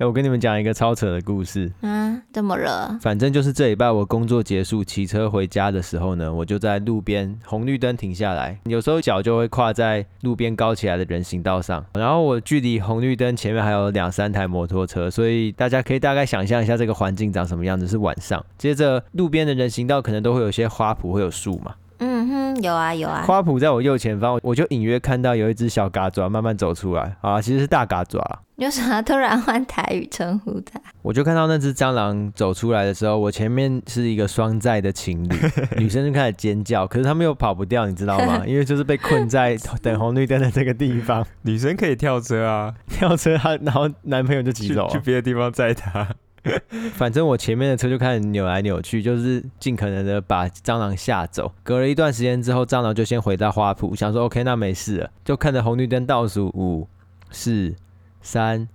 哎，我跟你们讲一个超扯的故事。嗯，怎么了？反正就是这礼拜我工作结束，骑车回家的时候呢，我就在路边红绿灯停下来，有时候脚就会跨在路边高起来的人行道上。然后我距离红绿灯前面还有两三台摩托车，所以大家可以大概想象一下这个环境长什么样子，是晚上。接着路边的人行道可能都会有些花圃，会有树嘛。嗯哼，有啊有啊。花圃在我右前方，我就隐约看到有一只小嘎爪慢慢走出来啊，其实是大嘎爪。为什么突然换台语称呼的？我就看到那只蟑螂走出来的时候，我前面是一个双载的情侣，女生就开始尖叫，可是他们又跑不掉，你知道吗？因为就是被困在 等红绿灯的这个地方。女生可以跳车啊，跳车，然后男朋友就骑走去别的地方载她。反正我前面的车就开始扭来扭去，就是尽可能的把蟑螂吓走。隔了一段时间之后，蟑螂就先回到花圃，想说 OK，那没事了。就看着红绿灯倒数五、四、三、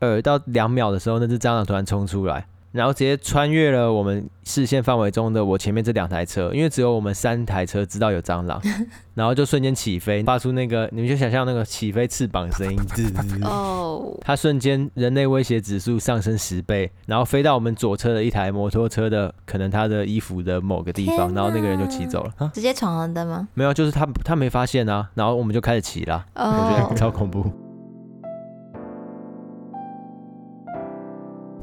二到两秒的时候，那只蟑螂突然冲出来。然后直接穿越了我们视线范围中的我前面这两台车，因为只有我们三台车知道有蟑螂，然后就瞬间起飞，发出那个你们就想象那个起飞翅膀的声音，哦，它瞬间人类威胁指数上升十倍，然后飞到我们左侧的一台摩托车的可能他的衣服的某个地方，然后那个人就骑走了，直接闯红灯吗？没有，就是他他没发现啊，然后我们就开始骑了，我觉得超恐怖。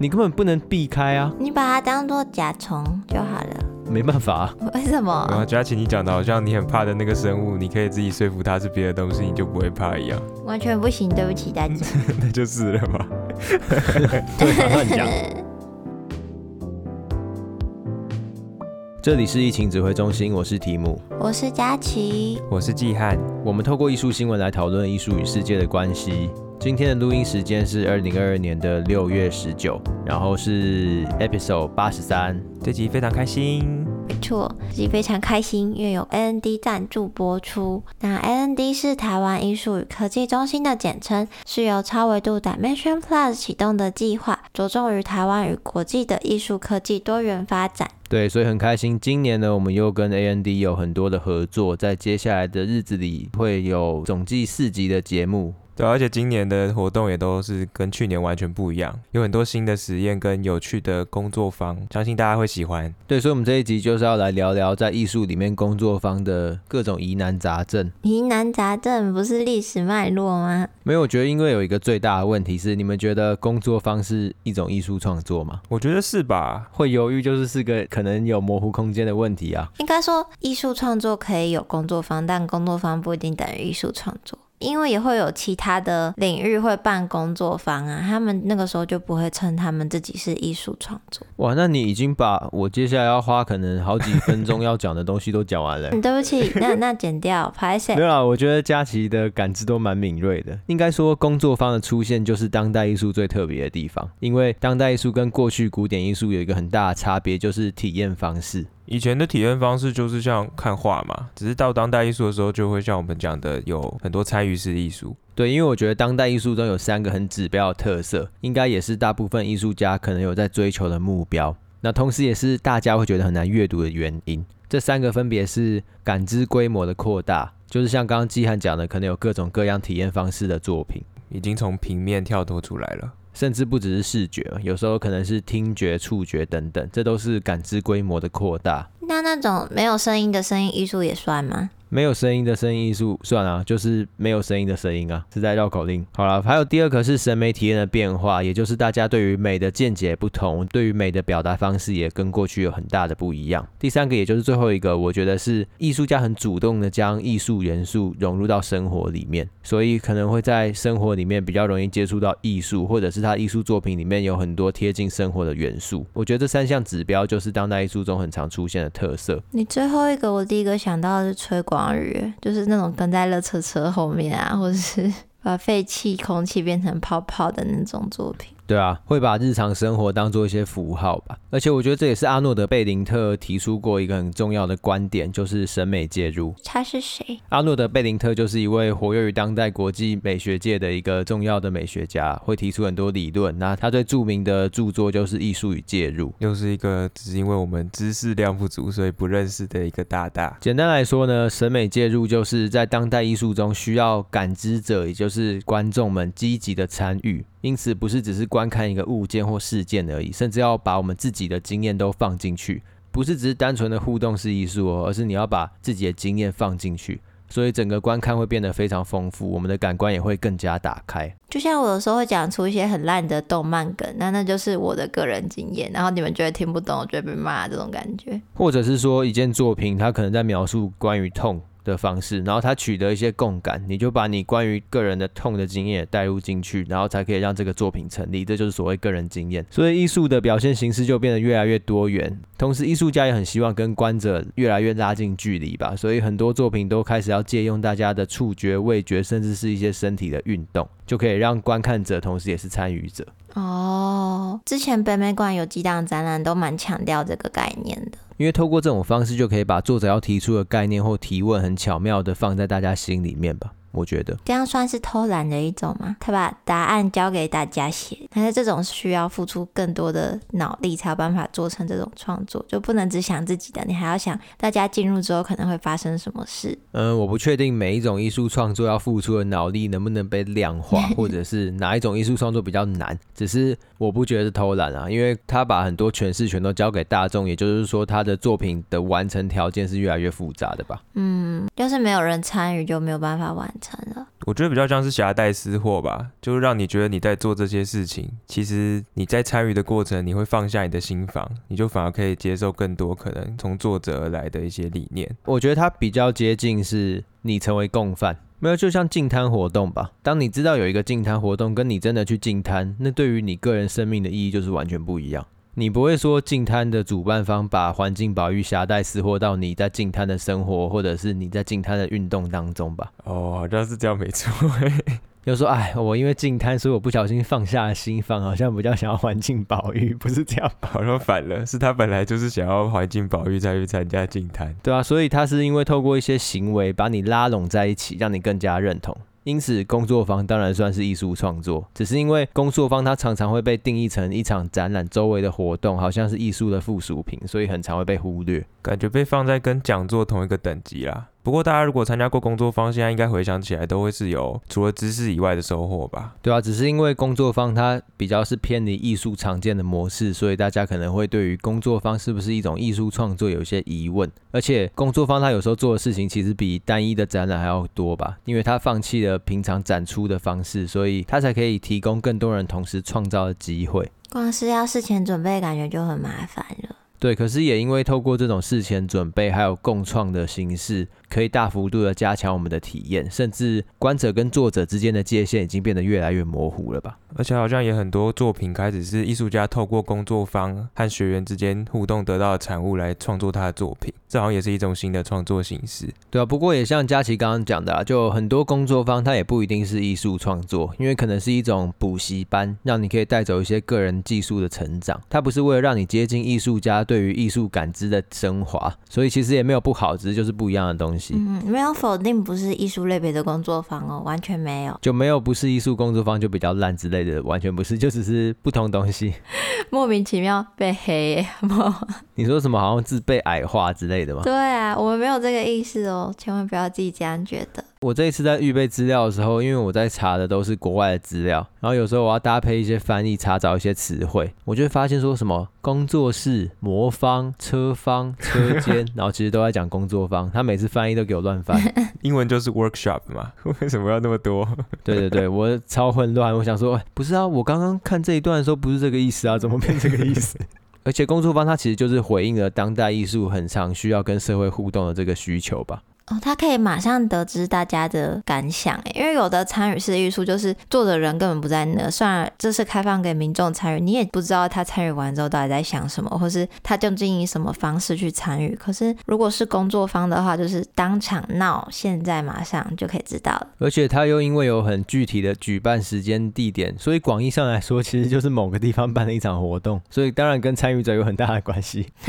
你根本不能避开啊！你把它当做甲虫就好了。没办法啊。为什么？啊，佳琪，你讲的好像你很怕的那个生物，你可以自己说服它是别的东西，你就不会怕一样。完全不行，对不起大家。那就是了嘛。对，乱讲。这里是疫情指挥中心，我是提姆，我是佳琪，我是季汉。我们透过艺术新闻来讨论艺术与世界的关系。今天的录音时间是二零二二年的六月十九，然后是 episode 八十三，这集非常开心。没错，这集非常开心，因为有 AND 赞助播出。那 AND 是台湾艺术与科技中心的简称，是由超维度 Dimension Plus 启动的计划，着重于台湾与国际的艺术科技多元发展。对，所以很开心，今年呢，我们又跟 AND 有很多的合作，在接下来的日子里会有总计四集的节目。对，而且今年的活动也都是跟去年完全不一样，有很多新的实验跟有趣的工作坊，相信大家会喜欢。对，所以我们这一集就是要来聊聊在艺术里面工作坊的各种疑难杂症。疑难杂症不是历史脉络吗？没有，我觉得因为有一个最大的问题是，你们觉得工作坊是一种艺术创作吗？我觉得是吧。会犹豫就是是个可能有模糊空间的问题啊。应该说，艺术创作可以有工作坊，但工作坊不一定等于艺术创作。因为也会有其他的领域会办工作坊啊，他们那个时候就不会称他们自己是艺术创作。哇，那你已经把我接下来要花可能好几分钟要讲的东西都讲完了。对不起，那那剪掉，拍谢。没有啦，我觉得佳琪的感知都蛮敏锐的。应该说，工作坊的出现就是当代艺术最特别的地方，因为当代艺术跟过去古典艺术有一个很大的差别，就是体验方式。以前的体验方式就是像看画嘛，只是到当代艺术的时候，就会像我们讲的，有很多参与式艺术。对，因为我觉得当代艺术中有三个很指标的特色，应该也是大部分艺术家可能有在追求的目标。那同时也是大家会觉得很难阅读的原因。这三个分别是感知规模的扩大，就是像刚刚季汉讲的，可能有各种各样体验方式的作品，已经从平面跳脱出来了。甚至不只是视觉，有时候可能是听觉、触觉等等，这都是感知规模的扩大。那那种没有声音的声音艺术也算吗？没有声音的声音艺术算啊，就是没有声音的声音啊，是在绕口令。好了，还有第二个是审美体验的变化，也就是大家对于美的见解不同，对于美的表达方式也跟过去有很大的不一样。第三个，也就是最后一个，我觉得是艺术家很主动的将艺术元素融入到生活里面，所以可能会在生活里面比较容易接触到艺术，或者是他艺术作品里面有很多贴近生活的元素。我觉得这三项指标就是当代艺术中很常出现的特色。你最后一个，我第一个想到的是吹广。就是那种跟在乐车车后面啊，或者是 把废气空气变成泡泡的那种作品。对啊，会把日常生活当做一些符号吧。而且我觉得这也是阿诺德贝林特提出过一个很重要的观点，就是审美介入。他是谁？阿诺德贝林特就是一位活跃于当代国际美学界的一个重要的美学家，会提出很多理论。那他最著名的著作就是《艺术与介入》，又是一个只是因为我们知识量不足，所以不认识的一个大大。简单来说呢，审美介入就是在当代艺术中需要感知者，也就是观众们积极的参与。因此不是只是观看一个物件或事件而已，甚至要把我们自己的经验都放进去，不是只是单纯的互动式艺术哦，而是你要把自己的经验放进去。所以整个观看会变得非常丰富，我们的感官也会更加打开。就像我有时候会讲出一些很烂的动漫梗，那那就是我的个人经验，然后你们觉得听不懂，我觉得被骂这种感觉。或者是说一件作品，它可能在描述关于痛的方式，然后他取得一些共感，你就把你关于个人的痛的经验带入进去，然后才可以让这个作品成立。这就是所谓个人经验。所以艺术的表现形式就变得越来越多元，同时艺术家也很希望跟观者越来越拉近距离吧。所以很多作品都开始要借用大家的触觉、味觉，甚至是一些身体的运动，就可以让观看者同时也是参与者。哦，之前北美馆有几档展览都蛮强调这个概念的。因为透过这种方式，就可以把作者要提出的概念或提问，很巧妙的放在大家心里面吧。我觉得这样算是偷懒的一种吗？他把答案交给大家写，但是这种需要付出更多的脑力才有办法做成这种创作，就不能只想自己的，你还要想大家进入之后可能会发生什么事。嗯，我不确定每一种艺术创作要付出的脑力能不能被量化，或者是哪一种艺术创作比较难。只是我不觉得是偷懒啊，因为他把很多诠释全都交给大众，也就是说他的作品的完成条件是越来越复杂的吧。嗯，要是没有人参与，就没有办法完成了。我觉得比较像是夹带私货吧，就是让你觉得你在做这些事情，其实你在参与的过程，你会放下你的心防，你就反而可以接受更多可能从作者而来的一些理念。我觉得它比较接近是你成为共犯，没有就像净滩活动吧。当你知道有一个净滩活动，跟你真的去净滩，那对于你个人生命的意义就是完全不一样。你不会说净滩的主办方把环境保育狭带私货到你在净滩的生活，或者是你在净滩的运动当中吧？哦，好像是这样，没错。又说，哎，我因为净滩，所以我不小心放下了心防，好像比较想要环境保育，不是这样？好像反了，是他本来就是想要环境保育再去参加净滩，对啊，所以他是因为透过一些行为把你拉拢在一起，让你更加认同。因此，工作坊当然算是艺术创作，只是因为工作坊它常常会被定义成一场展览周围的活动，好像是艺术的附属品，所以很常会被忽略，感觉被放在跟讲座同一个等级啦。不过大家如果参加过工作坊，现在应该回想起来都会是有除了知识以外的收获吧？对啊，只是因为工作坊它比较是偏离艺术常见的模式，所以大家可能会对于工作坊是不是一种艺术创作有一些疑问。而且工作坊它有时候做的事情其实比单一的展览还要多吧？因为它放弃了平常展出的方式，所以它才可以提供更多人同时创造的机会。光是要事前准备，感觉就很麻烦了。对，可是也因为透过这种事前准备，还有共创的形式，可以大幅度的加强我们的体验，甚至观者跟作者之间的界限已经变得越来越模糊了吧？而且好像也很多作品开始是艺术家透过工作坊和学员之间互动得到的产物来创作他的作品，这好像也是一种新的创作形式。对啊，不过也像佳琪刚刚讲的啊，就很多工作坊它也不一定是艺术创作，因为可能是一种补习班，让你可以带走一些个人技术的成长，它不是为了让你接近艺术家。对于艺术感知的升华，所以其实也没有不好，只是就是不一样的东西。嗯，没有否定不是艺术类别的工作坊哦，完全没有，就没有不是艺术工作坊就比较烂之类的，完全不是，就只是不同东西。莫名其妙被黑，你说什么？好像自被矮化之类的吗？对啊，我们没有这个意思哦，千万不要自己这样觉得。我这一次在预备资料的时候，因为我在查的都是国外的资料，然后有时候我要搭配一些翻译，查找一些词汇，我就会发现说什么工作室、魔方、车方、车间，然后其实都在讲工作方，他每次翻译都给我乱翻，英文就是 workshop 嘛，为什么要那么多？对对对，我超混乱，我想说，不是啊，我刚刚看这一段的时候不是这个意思啊，怎么变这个意思？而且工作方他其实就是回应了当代艺术很常需要跟社会互动的这个需求吧。哦，他可以马上得知大家的感想诶，因为有的参与式艺术就是做的人根本不在那，虽然这是开放给民众参与，你也不知道他参与完之后到底在想什么，或是他究竟以什么方式去参与。可是如果是工作方的话，就是当场闹，现在马上就可以知道了。而且他又因为有很具体的举办时间地点，所以广义上来说，其实就是某个地方办了一场活动，所以当然跟参与者有很大的关系。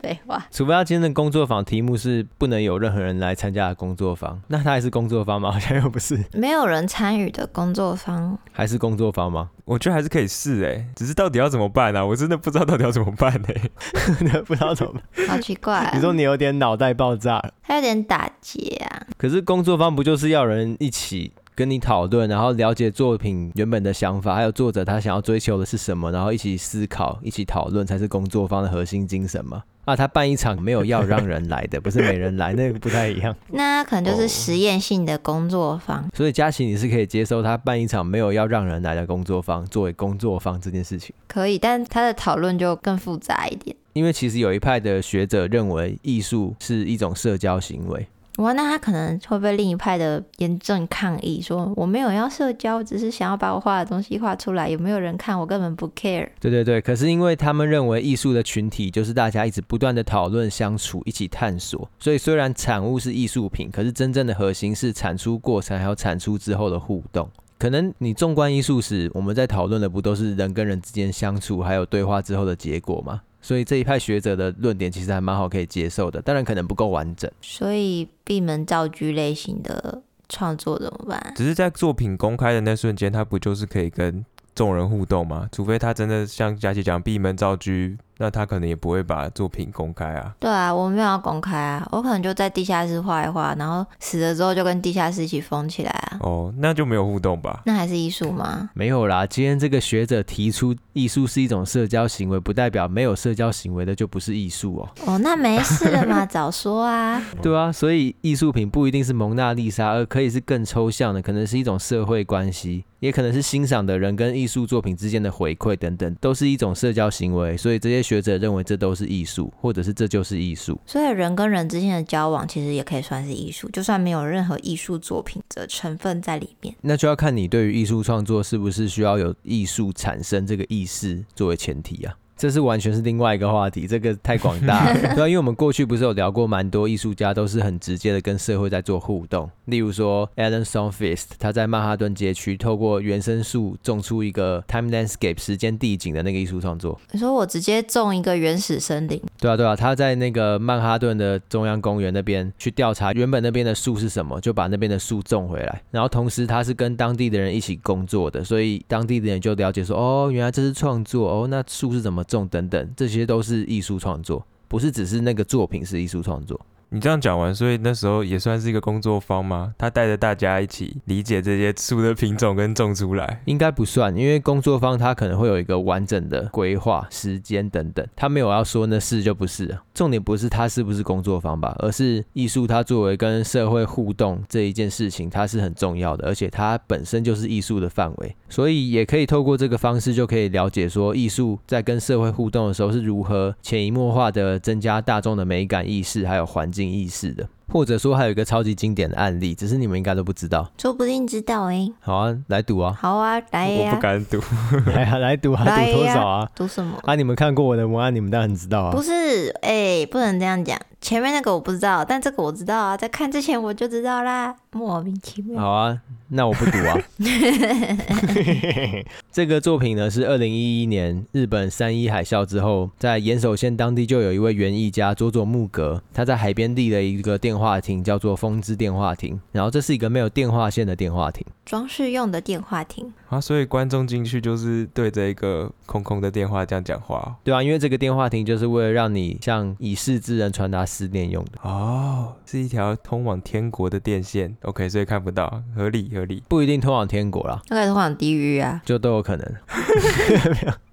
废话，除非他今天的工作坊题目是不能有任何人。来参加的工作坊，那他还是工作坊吗？好像又不是，没有人参与的工作坊，还是工作坊吗？我觉得还是可以试哎，只是到底要怎么办呢、啊？我真的不知道到底要怎么办哎，不知道怎么办，好奇怪、啊。你说你有点脑袋爆炸了，还有点打结啊。可是工作坊不就是要人一起跟你讨论，然后了解作品原本的想法，还有作者他想要追求的是什么，然后一起思考、一起讨论，才是工作方的核心精神嘛。啊，他办一场没有要让人来的，不是没人来，那个不太一样。那可能就是实验性的工作坊。Oh. 所以佳琪，你是可以接受他办一场没有要让人来的工作坊作为工作坊这件事情？可以，但他的讨论就更复杂一点。因为其实有一派的学者认为，艺术是一种社交行为。哇，那他可能会被另一派的严正抗议，说我没有要社交，只是想要把我画的东西画出来，有没有人看我根本不 care。对对对，可是因为他们认为艺术的群体就是大家一直不断的讨论、相处、一起探索，所以虽然产物是艺术品，可是真正的核心是产出过程还有产出之后的互动。可能你纵观艺术史，我们在讨论的不都是人跟人之间相处还有对话之后的结果吗？所以这一派学者的论点其实还蛮好可以接受的，当然可能不够完整。所以闭门造车类型的创作怎么办？只是在作品公开的那瞬间，他不就是可以跟众人互动吗？除非他真的像佳琪讲闭门造车。那他可能也不会把作品公开啊。对啊，我没有要公开啊，我可能就在地下室画一画，然后死了之后就跟地下室一起封起来啊。哦，那就没有互动吧？那还是艺术吗？没有啦，今天这个学者提出艺术是一种社交行为，不代表没有社交行为的就不是艺术哦。哦，那没事了嘛，早说啊。对啊，所以艺术品不一定是蒙娜丽莎，而可以是更抽象的，可能是一种社会关系，也可能是欣赏的人跟艺术作品之间的回馈等等，都是一种社交行为。所以这些学者认为这都。是艺术，或者是这就是艺术。所以人跟人之间的交往，其实也可以算是艺术，就算没有任何艺术作品的成分在里面。那就要看你对于艺术创作是不是需要有艺术产生这个意识作为前提啊。这是完全是另外一个话题，这个太广大了。对啊，因为我们过去不是有聊过蛮多艺术家都是很直接的跟社会在做互动，例如说 Allen Sonnenfist，他在曼哈顿街区透过原生树种出一个 time landscape 时间地景的那个艺术创作。你说我直接种一个原始森林？对啊，对啊，他在那个曼哈顿的中央公园那边去调查原本那边的树是什么，就把那边的树种回来，然后同时他是跟当地的人一起工作的，所以当地的人就了解说，哦，原来这是创作，哦，那树是怎么？种等等，这些都是艺术创作，不是只是那个作品是艺术创作。你这样讲完，所以那时候也算是一个工作坊吗？他带着大家一起理解这些树的品种跟种出来，应该不算，因为工作坊它可能会有一个完整的规划、时间等等，他没有要说那是就不是。重点不是他是不是工作坊吧，而是艺术它作为跟社会互动这一件事情，它是很重要的，而且它本身就是艺术的范围，所以也可以透过这个方式就可以了解说，艺术在跟社会互动的时候是如何潜移默化的增加大众的美感意识，还有环境意识的，或者说还有一个超级经典的案例，只是你们应该都不知道，说不定知道哎。好啊，来赌啊！好啊，来呀！我不敢赌，来啊，来赌啊！赌多少啊？赌什么？啊，你们看过我的文案，你们当然知道啊。不是，哎，不能这样讲。前面那个我不知道，但这个我知道啊，在看之前我就知道啦，莫名其妙。好啊，那我不赌啊。这个作品呢，是二零一一年日本三一海啸之后，在岩手县当地就有一位园艺家佐佐木格，他在海边立了一个电话亭，叫做风之电话亭。然后这是一个没有电话线的电话亭，装饰用的电话亭啊，所以观众进去就是对着一个空空的电话这样讲话。对啊，因为这个电话亭就是为了让你向已逝之人传达。思念用的哦，是一条通往天国的电线。OK，所以看不到，合理合理，不一定通往天国啦，那可以通往地狱啊，就都有可能。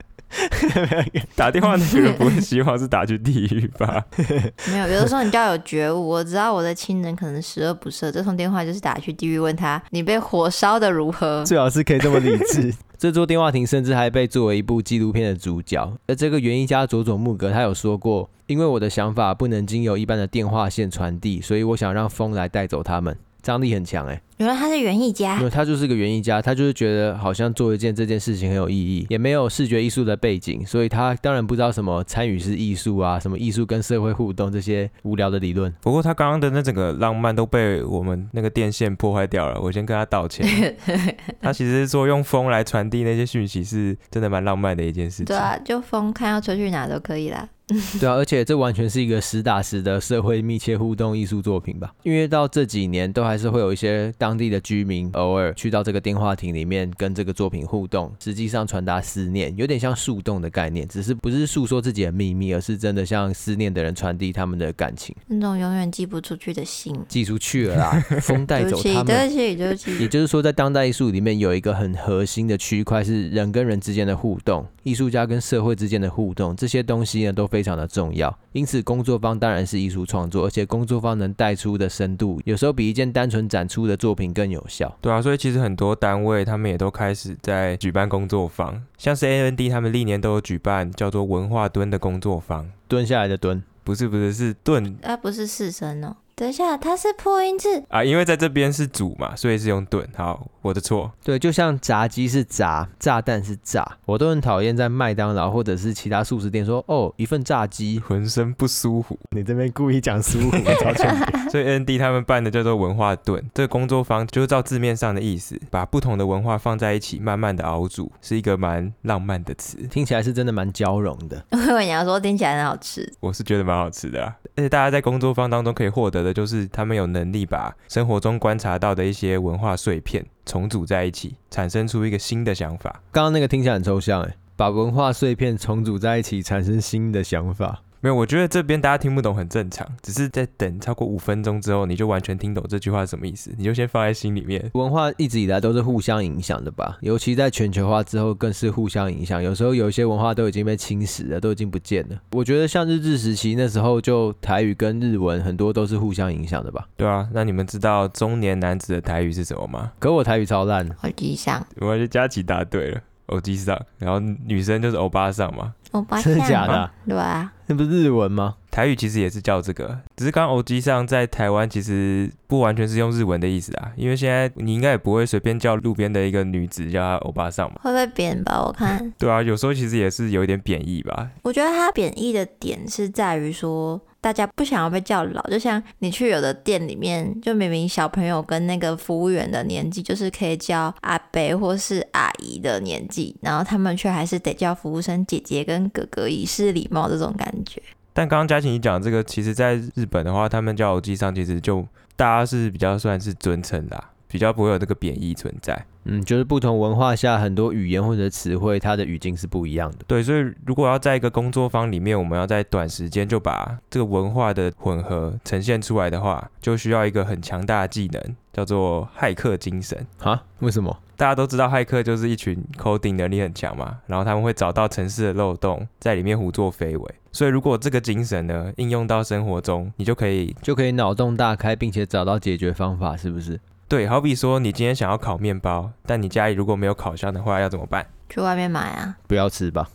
打电话那个人不会希望是打去地狱吧？没有，有的时候你就要有觉悟。我知道我的亲人可能十恶不赦，这通电话就是打去地狱，问他你被火烧的如何？最好是可以这么理智。这座电话亭甚至还被作为一部纪录片的主角。而这个原因家佐佐木格他有说过，因为我的想法不能经由一般的电话线传递，所以我想让风来带走他们。张力很强哎、欸，原来他是园艺家，没有，他就是个园艺家，他就是觉得好像做一件这件事情很有意义，也没有视觉艺术的背景，所以他当然不知道什么参与式艺术啊，什么艺术跟社会互动这些无聊的理论。不过他刚刚的那整个浪漫都被我们那个电线破坏掉了，我先跟他道歉。他其实是说用风来传递那些讯息，是真的蛮浪漫的一件事情。对啊，就风看要吹去哪都可以啦。对啊，而且这完全是一个实打实的社会密切互动艺术作品吧？因为到这几年都还是会有一些当地的居民偶尔去到这个电话亭里面跟这个作品互动，实际上传达思念，有点像树洞的概念，只是不是诉说自己的秘密，而是真的向思念的人传递他们的感情，那种永远寄不出去的信，寄出去了啦，风带走他们。对不起，对不起，也就是说，在当代艺术里面有一个很核心的区块是人跟人之间的互动，艺术家跟社会之间的互动，这些东西呢都非常的重要。因此，工作方当然是艺术创作，而且工作方能带出的深度，有时候比一件单纯展出的作品更有效。对啊，所以其实很多单位他们也都开始在举办工作坊，像是 AND 他们历年都有举办叫做文化蹲的工作坊，蹲下来的蹲，不是不是是蹲，啊不是四声哦。等一下，它是破音字啊，因为在这边是主嘛，所以是用盾。好，我的错。对，就像炸鸡是炸，炸弹是炸，我都很讨厌在麦当劳或者是其他素食店说哦，一份炸鸡，浑身不舒服。你这边故意讲舒服，超欠。所以 ND 他们办的叫做文化炖，这个工作坊就是照字面上的意思，把不同的文化放在一起，慢慢的熬煮，是一个蛮浪漫的词，听起来是真的蛮交融的。我以为你要说听起来很好吃，我是觉得蛮好吃的啊，而且大家在工作坊当中可以获得的就是他们有能力把生活中观察到的一些文化碎片重组在一起，产生出一个新的想法。刚刚那个听起来很抽象，哎，把文化碎片重组在一起，产生新的想法。没有，我觉得这边大家听不懂很正常，只是在等超过五分钟之后，你就完全听懂这句话是什么意思，你就先放在心里面。文化一直以来都是互相影响的吧，尤其在全球化之后更是互相影响。有时候有一些文化都已经被侵蚀了，都已经不见了。我觉得像日治时期那时候，就台语跟日文很多都是互相影响的吧。对啊，那你们知道中年男子的台语是什么吗？可我台语超烂，欧吉桑，我就佳琪答对了，欧吉桑，然后女生就是欧巴上嘛。欧巴桑，真的假的？对啊，那不是日文吗？台语其实也是叫这个，只是刚刚欧吉桑在台湾其实不完全是用日文的意思啊，因为现在你应该也不会随便叫路边的一个女子叫她欧巴桑嘛，会不会贬吧？我看。对啊，有时候其实也是有一点贬义吧。我觉得它贬义的点是在于说，大家不想要被叫老，就像你去有的店里面，就明明小朋友跟那个服务员的年纪就是可以叫阿伯或是阿姨的年纪，然后他们却还是得叫服务生姐姐跟哥哥，以示礼貌这种感觉。但刚刚佳琪你讲这个，其实在日本的话，他们叫欧吉桑，其实就大家是比较算是尊称的，比较不会有这个贬义存在。嗯，就是不同文化下很多语言或者词汇，它的语境是不一样的。对，所以如果要在一个工作坊里面，我们要在短时间就把这个文化的混合呈现出来的话，就需要一个很强大的技能，叫做骇客精神。哈？为什么？大家都知道骇客就是一群 coding 能力很强嘛，然后他们会找到城市的漏洞，在里面胡作非为。所以如果这个精神呢，应用到生活中，你就可以就可以脑洞大开，并且找到解决方法，是不是？对，好比说你今天想要烤面包，但你家里如果没有烤箱的话，要怎么办？去外面买啊！不要吃吧。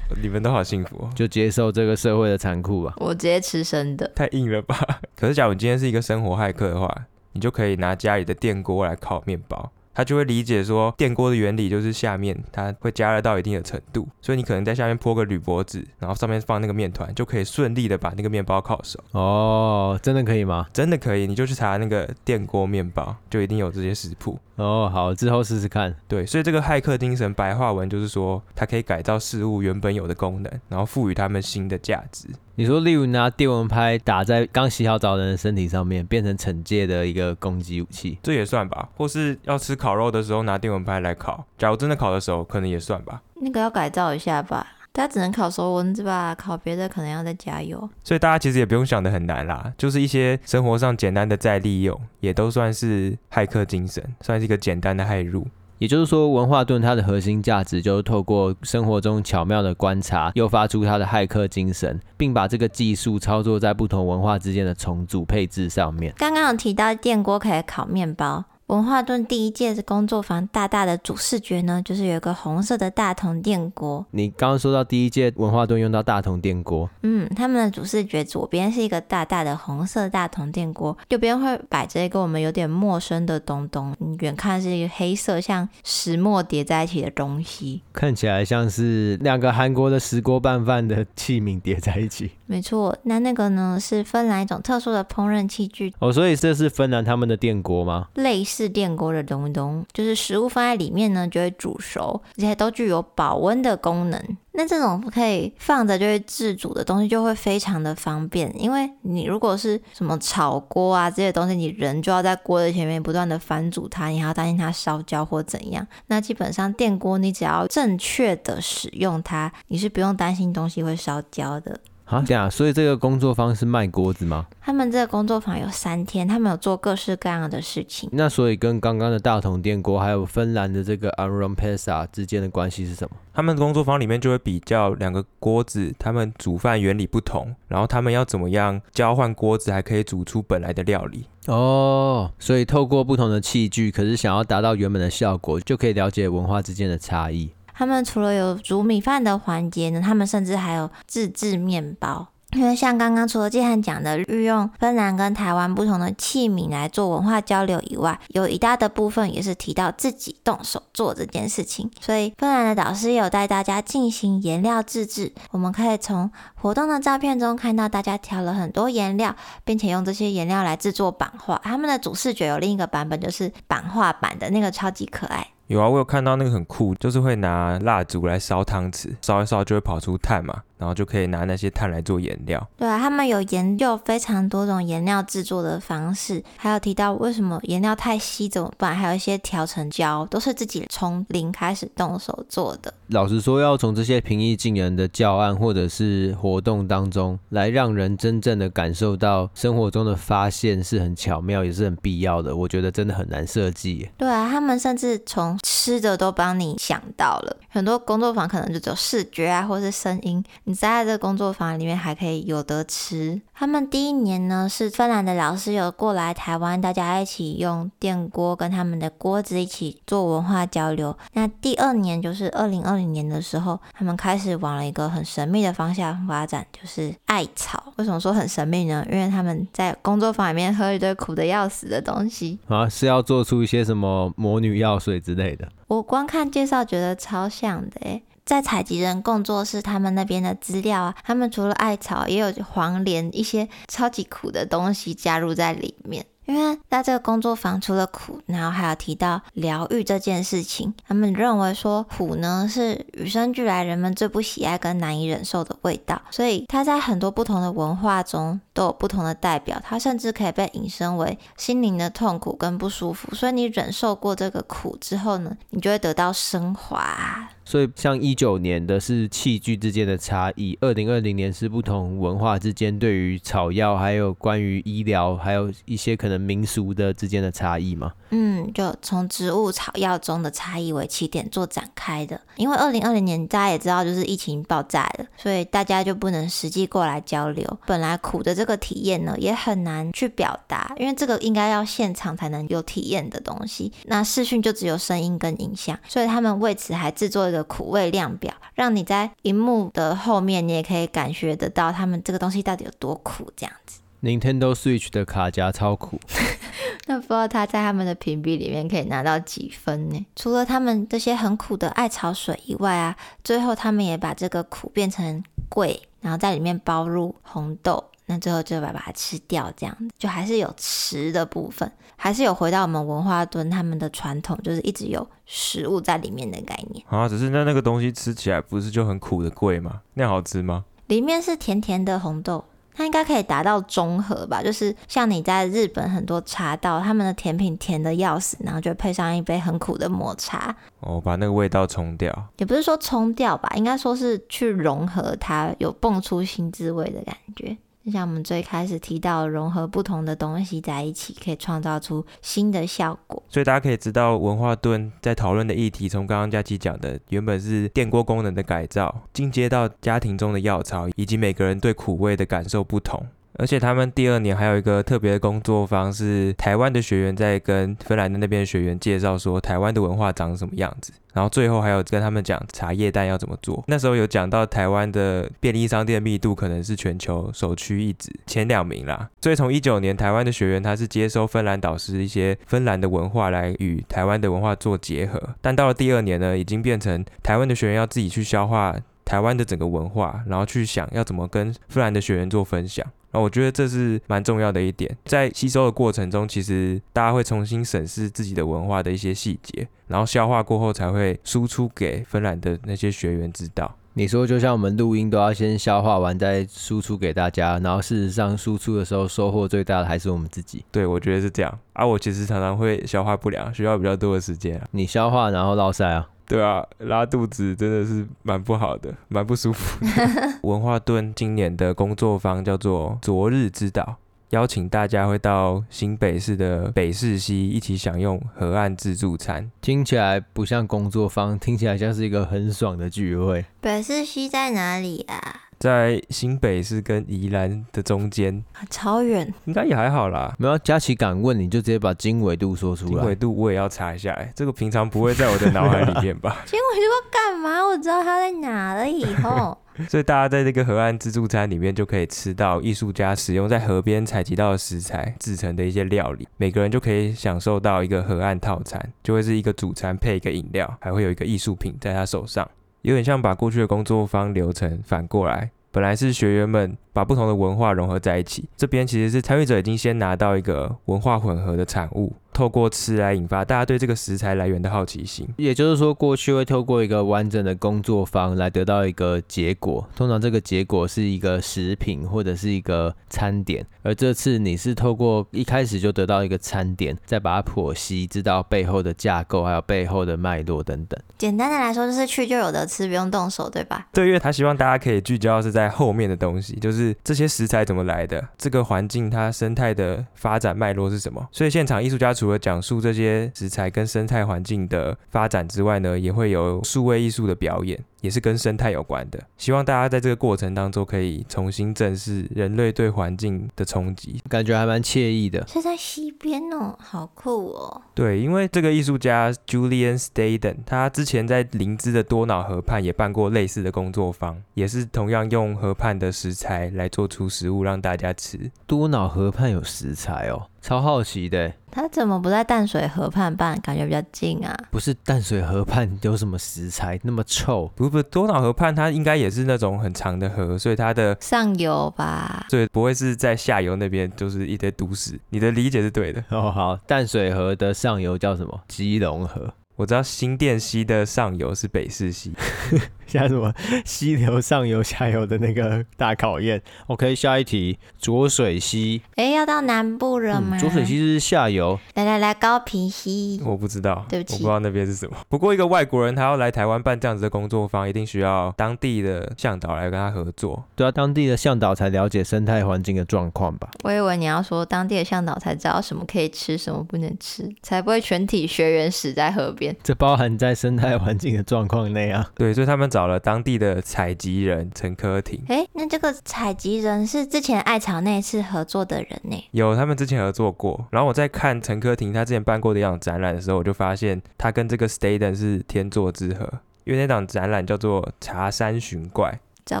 你们都好幸福哦，就接受这个社会的残酷吧。我直接吃生的，太硬了吧？可是假如你今天是一个生活骇客的话，你就可以拿家里的电锅来烤面包。他就会理解说，电锅的原理就是下面它会加热到一定的程度，所以你可能在下面铺个铝箔纸，然后上面放那个面团，就可以顺利的把那个面包烤熟。哦，真的可以吗？真的可以，你就去查那个电锅面包，就一定有这些食谱。哦，好，之后试试看。对，所以这个骇客精神白话文就是说，它可以改造事物原本有的功能，然后赋予它们新的价值。你说，例如拿电蚊拍打在刚洗好澡的人的身体上面，变成惩戒的一个攻击武器，这也算吧？或是要吃烤肉的时候拿电蚊拍来烤，假如真的烤的时候，可能也算吧？那个要改造一下吧，它只能烤熟蚊子吧？烤别的可能要再加油。所以大家其实也不用想的很难啦，就是一些生活上简单的再利用，也都算是骇客精神，算是一个简单的骇入。也就是说，文化盾它的核心价值就是透过生活中巧妙的观察，诱发出它的骇客精神，并把这个技术操作在不同文化之间的重组配置上面。刚刚有提到电锅可以烤面包。文化盾第一届的工作坊，大大的主视觉呢，就是有一个红色的大铜电锅。你刚刚说到第一届文化盾用到大铜电锅，嗯，他们的主视觉左边是一个大大的红色大铜电锅，右边会摆着一个我们有点陌生的东东，你远看是一个黑色像石墨叠在一起的东西，看起来像是两个韩国的石锅拌饭的器皿叠在一起。没错，那那个呢是芬兰一种特殊的烹饪器具哦，所以这是芬兰他们的电锅吗？类似。是电锅的东东，就是食物放在里面呢，就会煮熟，而且都具有保温的功能。那这种可以放着就会自煮的东西就会非常的方便，因为你如果是什么炒锅啊这些东西，你人就要在锅的前面不断的翻煮它，你还要担心它烧焦或怎样。那基本上电锅你只要正确的使用它，你是不用担心东西会烧焦的。好，这样，所以这个工作坊是卖锅子吗？他们这个工作坊有三天，他们有做各式各样的事情。那所以跟刚刚的大同电锅还有芬兰的这个 Aronpesa 之间的关系是什么？他们工作坊里面就会比较两个锅子，他们煮饭原理不同，然后他们要怎么样交换锅子，还可以煮出本来的料理。哦，所以透过不同的器具，可是想要达到原本的效果，就可以了解文化之间的差异。他们除了有煮米饭的环节呢，他们甚至还有自制面包。因为像刚刚除了季汉讲的，运用芬兰跟台湾不同的器皿来做文化交流以外，有一大的部分也是提到自己动手做这件事情。所以芬兰的导师有带大家进行颜料自制，我们可以从活动的照片中看到大家调了很多颜料，并且用这些颜料来制作版画。他们的主视觉有另一个版本，就是版画版的那个超级可爱。有啊，我有看到那个很酷，就是会拿蜡烛来烧汤匙，烧一烧就会跑出碳嘛。然后就可以拿那些碳来做颜料。对啊，他们有研究非常多种颜料制作的方式，还有提到为什么颜料太稀怎么办，还有一些调成胶都是自己从零开始动手做的。老实说，要从这些平易近人的教案或者是活动当中，来让人真正的感受到生活中的发现是很巧妙，也是很必要的。我觉得真的很难设计。对啊，他们甚至从吃的都帮你想到了，很多工作坊可能就只有视觉啊，或是声音。你在这个工作坊里面还可以有得吃。他们第一年呢，是芬兰的老师有过来台湾，大家一起用电锅跟他们的锅子一起做文化交流。那第二年就是二零二零年的时候，他们开始往了一个很神秘的方向发展，就是艾草。为什么说很神秘呢？因为他们在工作坊里面喝一堆苦的要死的东西啊，是要做出一些什么魔女药水之类的。我光看介绍觉得超像的诶。在采集人工作室，他们那边的资料啊，他们除了艾草，也有黄连一些超级苦的东西加入在里面。因为在这个工作坊，除了苦，然后还有提到疗愈这件事情。他们认为说苦呢是与生俱来人们最不喜爱跟难以忍受的味道，所以它在很多不同的文化中都有不同的代表。它甚至可以被引申为心灵的痛苦跟不舒服。所以你忍受过这个苦之后呢，你就会得到升华。所以，像一九年的是器具之间的差异，二零二零年是不同文化之间对于草药，还有关于医疗，还有一些可能民俗的之间的差异吗？嗯，就从植物草药中的差异为起点做展开的。因为二零二零年大家也知道，就是疫情爆炸了，所以大家就不能实际过来交流。本来苦的这个体验呢，也很难去表达，因为这个应该要现场才能有体验的东西。那视讯就只有声音跟影像，所以他们为此还制作一个苦味量表，让你在荧幕的后面，你也可以感觉得到他们这个东西到底有多苦，这样子。Nintendo Switch 的卡夹超苦，那不知道他在他们的评比里面可以拿到几分呢？除了他们这些很苦的艾草水以外啊，最后他们也把这个苦变成贵，然后在里面包入红豆，那最后就把把它吃掉，这样子就还是有吃的部分，还是有回到我们文化蹲他们的传统，就是一直有食物在里面的概念啊。只是那那个东西吃起来不是就很苦的贵吗？那样好吃吗？里面是甜甜的红豆。它应该可以达到中和吧，就是像你在日本很多茶道，他们的甜品甜的要死，然后就配上一杯很苦的抹茶，哦，把那个味道冲掉，也不是说冲掉吧，应该说是去融合它，有蹦出新滋味的感觉。就像我们最开始提到，融合不同的东西在一起，可以创造出新的效果。所以大家可以知道，文化盾在讨论的议题，从刚刚佳琪讲的，原本是电锅功能的改造，进阶到家庭中的药草，以及每个人对苦味的感受不同。而且他们第二年还有一个特别的工作坊，是台湾的学员在跟芬兰的那边的学员介绍说台湾的文化长什么样子，然后最后还有跟他们讲茶叶蛋要怎么做。那时候有讲到台湾的便利商店密度可能是全球首屈一指，前两名啦。所以从一九年台湾的学员他是接收芬兰导师一些芬兰的文化来与台湾的文化做结合，但到了第二年呢，已经变成台湾的学员要自己去消化台湾的整个文化，然后去想要怎么跟芬兰的学员做分享。然后我觉得这是蛮重要的一点，在吸收的过程中，其实大家会重新审视自己的文化的一些细节，然后消化过后才会输出给芬兰的那些学员知道。你说就像我们录音都要先消化完再输出给大家，然后事实上输出的时候收获最大的还是我们自己。对，我觉得是这样。啊，我其实常常会消化不良，需要比较多的时间啊。你消化然后落赛啊？对啊，拉肚子真的是蛮不好的，蛮不舒服的。文化蹲今年的工作坊叫做《昨日之岛》。邀请大家会到新北市的北市西一起享用河岸自助餐，听起来不像工作坊，听起来像是一个很爽的聚会。北市西在哪里啊？在新北市跟宜兰的中间，超远，应该也还好啦。没有，佳琪敢问，你就直接把经纬度说出来。经纬度我也要查一下，哎，这个平常不会在我的脑海里面吧？经纬度干嘛？我知道它在哪了以后。所以大家在这个河岸自助餐里面就可以吃到艺术家使用在河边采集到的食材制成的一些料理，每个人就可以享受到一个河岸套餐，就会是一个主餐配一个饮料，还会有一个艺术品在他手上，有点像把过去的工作方流程反过来，本来是学员们把不同的文化融合在一起，这边其实是参与者已经先拿到一个文化混合的产物。透过吃来引发大家对这个食材来源的好奇心，也就是说，过去会透过一个完整的工作坊来得到一个结果，通常这个结果是一个食品或者是一个餐点，而这次你是透过一开始就得到一个餐点，再把它剖析，知道背后的架构，还有背后的脉络等等。简单的来说，就是去就有的吃，不用动手，对吧？对，因为他希望大家可以聚焦是在后面的东西，就是这些食材怎么来的，这个环境它生态的发展脉络是什么。所以现场艺术家除了讲述这些食材跟生态环境的发展之外呢，也会有数位艺术的表演。也是跟生态有关的，希望大家在这个过程当中可以重新正视人类对环境的冲击，感觉还蛮惬意的。是在西边哦，好酷哦。对，因为这个艺术家 Julian Staden，他之前在林芝的多瑙河畔也办过类似的工作坊，也是同样用河畔的食材来做出食物让大家吃。多瑙河畔有食材哦。超好奇的，他怎么不在淡水河畔办？感觉比较近啊。不是淡水河畔有什么食材那么臭？不不，多瑙河畔它应该也是那种很长的河，所以它的上游吧，所以不会是在下游那边，就是一堆都市。你的理解是对的。哦，好，淡水河的上游叫什么？基隆河。我知道新店溪的上游是北势溪。像什么溪流上游、下游的那个大考验。OK，下一题，浊水溪。哎、欸，要到南部了吗？浊、嗯、水溪是下游。来来来，高屏溪。我不知道，对不起，我不知道那边是什么。不过一个外国人他要来台湾办这样子的工作坊，一定需要当地的向导来跟他合作。对啊，当地的向导才了解生态环境的状况吧。我以为你要说当地的向导才知道什么可以吃，什么不能吃，才不会全体学员死在河边。这包含在生态环境的状况内啊。对，所以他们找。找了当地的采集人陈科廷。哎，那这个采集人是之前艾草那次合作的人呢？有，他们之前合作过。然后我在看陈科廷他之前办过的一场展览的时候，我就发现他跟这个 Staden 是天作之合，因为那档展览叫做《茶山寻怪》，找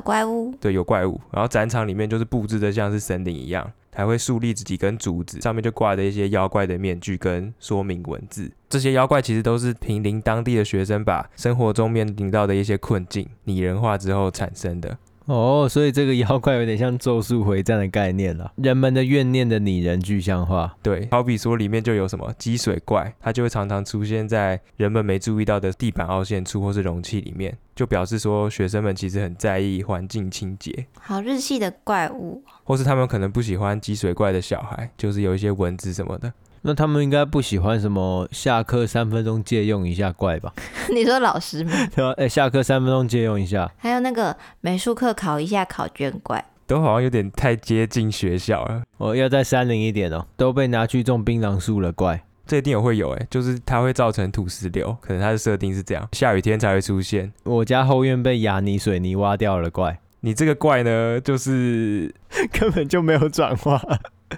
怪物。对，有怪物。然后展场里面就是布置的像是森林一样，还会竖立着几根竹子，上面就挂着一些妖怪的面具跟说明文字。这些妖怪其实都是平林当地的学生把生活中面临到的一些困境拟人化之后产生的。哦，所以这个妖怪有点像咒术回战的概念了，人们的怨念的拟人具象化。对，好比说里面就有什么积水怪，它就会常常出现在人们没注意到的地板凹陷处或是容器里面，就表示说学生们其实很在意环境清洁。好日系的怪物，或是他们可能不喜欢积水怪的小孩，就是有一些蚊子什么的。那他们应该不喜欢什么下课三分钟借用一下怪吧？你说老师吗？对啊，哎，下课三分钟借用一下。还有那个美术课考一下考卷怪，都好像有点太接近学校了。我要再山林一点哦，都被拿去种槟榔树了怪。这一定也会有哎，就是它会造成土石流，可能它的设定是这样，下雨天才会出现。我家后院被亚泥水泥挖掉了怪。你这个怪呢，就是 根本就没有转化。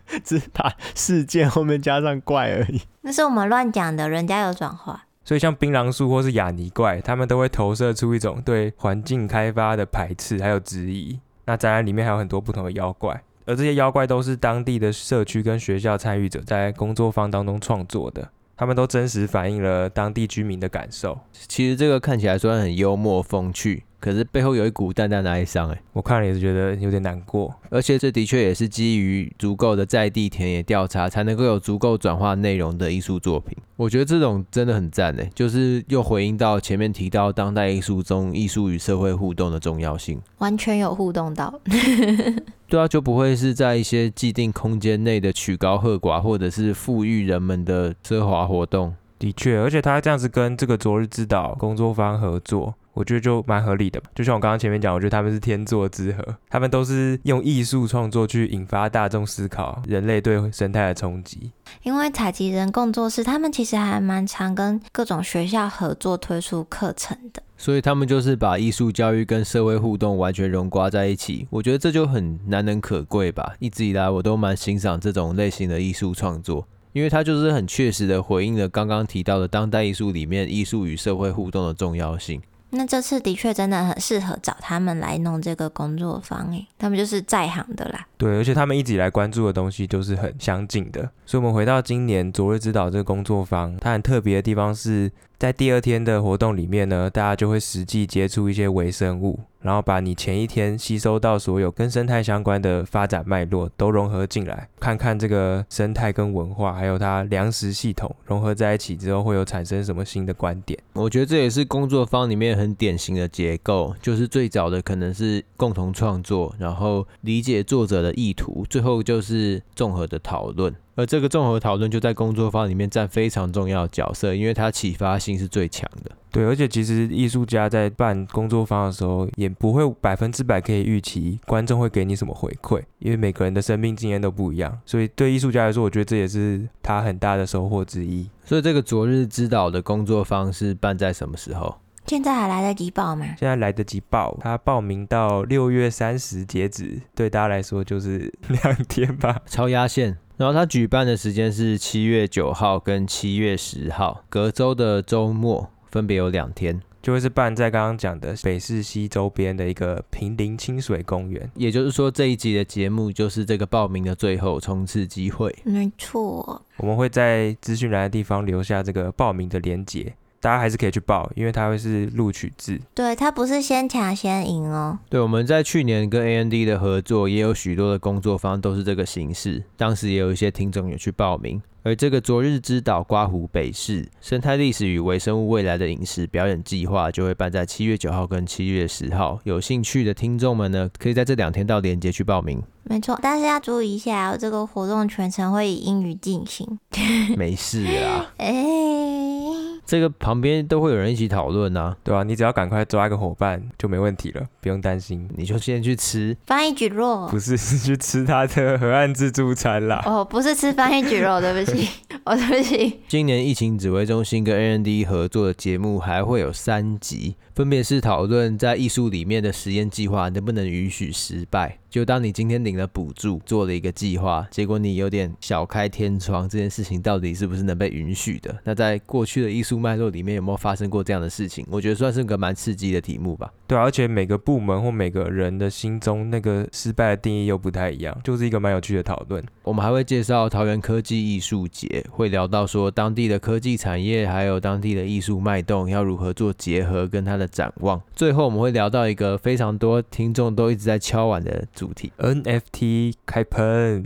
只把事件后面加上怪而已，那是我们乱讲的，人家有转化。所以像槟榔树或是亚泥怪，他们都会投射出一种对环境开发的排斥还有质疑。那展览里面还有很多不同的妖怪，而这些妖怪都是当地的社区跟学校参与者在工作坊当中创作的，他们都真实反映了当地居民的感受。其实这个看起来虽然很幽默风趣。可是背后有一股淡淡的哀伤，哎，我看了也是觉得有点难过。而且这的确也是基于足够的在地田野调查，才能够有足够转化内容的艺术作品。我觉得这种真的很赞哎，就是又回应到前面提到当代艺术中艺术与社会互动的重要性，完全有互动到。对啊，就不会是在一些既定空间内的曲高和寡，或者是富裕人们的奢华活动。的确，而且他这样子跟这个昨日之岛工作坊合作，我觉得就蛮合理的。就像我刚刚前面讲，我觉得他们是天作之合，他们都是用艺术创作去引发大众思考人类对生态的冲击。因为采集人工作室，他们其实还蛮常跟各种学校合作推出课程的，所以他们就是把艺术教育跟社会互动完全融挂在一起。我觉得这就很难能可贵吧。一直以来，我都蛮欣赏这种类型的艺术创作。因为它就是很确实的回应了刚刚提到的当代艺术里面艺术与社会互动的重要性。那这次的确真的很适合找他们来弄这个工作坊，诶，他们就是在行的啦。对，而且他们一直以来关注的东西都是很相近的。所以，我们回到今年昨日指导这个工作坊，它很特别的地方是在第二天的活动里面呢，大家就会实际接触一些微生物。然后把你前一天吸收到所有跟生态相关的发展脉络都融合进来，看看这个生态跟文化还有它粮食系统融合在一起之后会有产生什么新的观点。我觉得这也是工作坊里面很典型的结构，就是最早的可能是共同创作，然后理解作者的意图，最后就是综合的讨论。而这个综合讨论就在工作坊里面占非常重要的角色，因为它启发性是最强的。对，而且其实艺术家在办工作坊的时候，也不会百分之百可以预期观众会给你什么回馈，因为每个人的生命经验都不一样。所以对艺术家来说，我觉得这也是他很大的收获之一。所以这个昨日之岛的工作坊是办在什么时候？现在还来得及报吗？现在来得及报，他报名到六月三十截止，对大家来说就是两天吧，超压线。然后它举办的时间是七月九号跟七月十号，隔周的周末分别有两天，就会是办在刚刚讲的北市西周边的一个平林清水公园。也就是说，这一集的节目就是这个报名的最后冲刺机会。没错，我们会在资讯栏的地方留下这个报名的连接。大家还是可以去报，因为它会是录取制。对，它不是先抢先赢哦。对，我们在去年跟 AND 的合作，也有许多的工作坊都是这个形式。当时也有一些听众有去报名。而这个昨日之岛刮湖北市生态历史与微生物未来的饮食表演计划，就会办在七月九号跟七月十号。有兴趣的听众们呢，可以在这两天到连接去报名。没错，但是要注意一下，这个活动全程会以英语进行。没事啊。哎、欸。这个旁边都会有人一起讨论啊，对啊，你只要赶快抓一个伙伴就没问题了，不用担心。你就先去吃翻译举肉，不是，是去吃他的河岸自助餐啦。哦，不是吃翻译举肉，对不起，哦，对不起。今年疫情指挥中心跟 AND 合作的节目还会有三集，分别是讨论在艺术里面的实验计划能不能允许失败。就当你今天领了补助，做了一个计划，结果你有点小开天窗，这件事情到底是不是能被允许的？那在过去的艺术脉络里面有没有发生过这样的事情？我觉得算是个蛮刺激的题目吧。对，而且每个部门或每个人的心中那个失败的定义又不太一样，就是一个蛮有趣的讨论。我们还会介绍桃园科技艺术节，会聊到说当地的科技产业还有当地的艺术脉动要如何做结合，跟它的展望。最后我们会聊到一个非常多听众都一直在敲碗的。主题 NFT 开喷，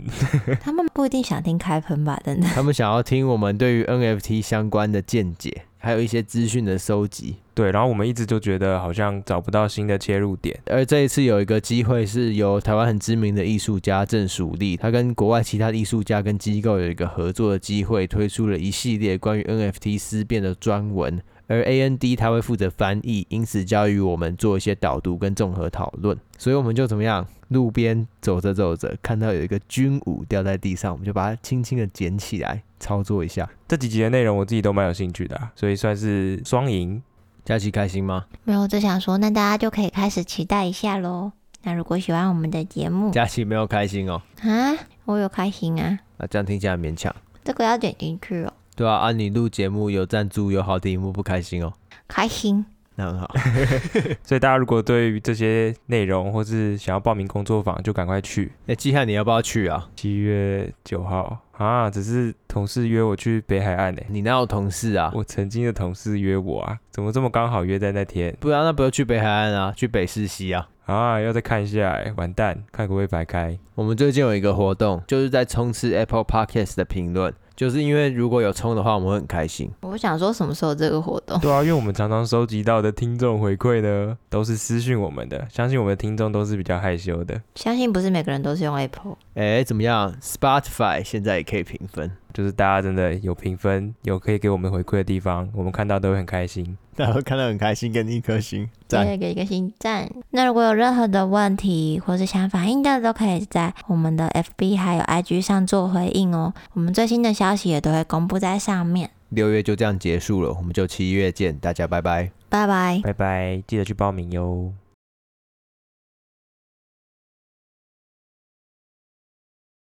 他们不一定想听开喷吧？等等，他们想要听我们对于 NFT 相关的见解，还有一些资讯的收集。对，然后我们一直就觉得好像找不到新的切入点，而这一次有一个机会是由台湾很知名的艺术家郑蜀立，他跟国外其他艺术家跟机构有一个合作的机会，推出了一系列关于 NFT 思辨的专文。而 AND 他会负责翻译，因此教育我们做一些导读跟综合讨论。所以我们就怎么样？路边走着走着，看到有一个军武掉在地上，我们就把它轻轻的捡起来，操作一下。这几集的内容我自己都蛮有兴趣的啊，所以算是双赢。佳琪开心吗？没有，只想说，那大家就可以开始期待一下喽。那如果喜欢我们的节目，佳琪没有开心哦。啊，我有开心啊。啊这样听起来勉强。这个要点进去哦。对啊，按、啊、你录节目有赞助有好题目，不开心哦？开心，那很好。所以大家如果对于这些内容或是想要报名工作坊，就赶快去。哎，季汉你要不要去啊？七月九号，啊，只是同事约我去北海岸呢。你哪有同事啊？我曾经的同事约我啊，怎么这么刚好约在那天？不然那不要去北海岸啊，去北市西啊。啊，要再看一下，完蛋，看可不可以白开。我们最近有一个活动，就是在冲刺 Apple Podcast 的评论。就是因为如果有冲的话，我们会很开心。我想说什么时候这个活动？对啊，因为我们常常收集到的听众回馈呢，都是私讯我们的。相信我们的听众都是比较害羞的。相信不是每个人都是用 Apple。哎，怎么样？Spotify 现在也可以评分，就是大家真的有评分，有可以给我们回馈的地方，我们看到都会很开心。大家会看到很开心，给你一颗星，赞，给一个星赞。那如果有任何的问题或是想反映的，都可以在我们的 FB 还有 IG 上做回应哦。我们最新的消息也都会公布在上面。六月就这样结束了，我们就七月见，大家拜拜，拜拜，拜拜，记得去报名哟。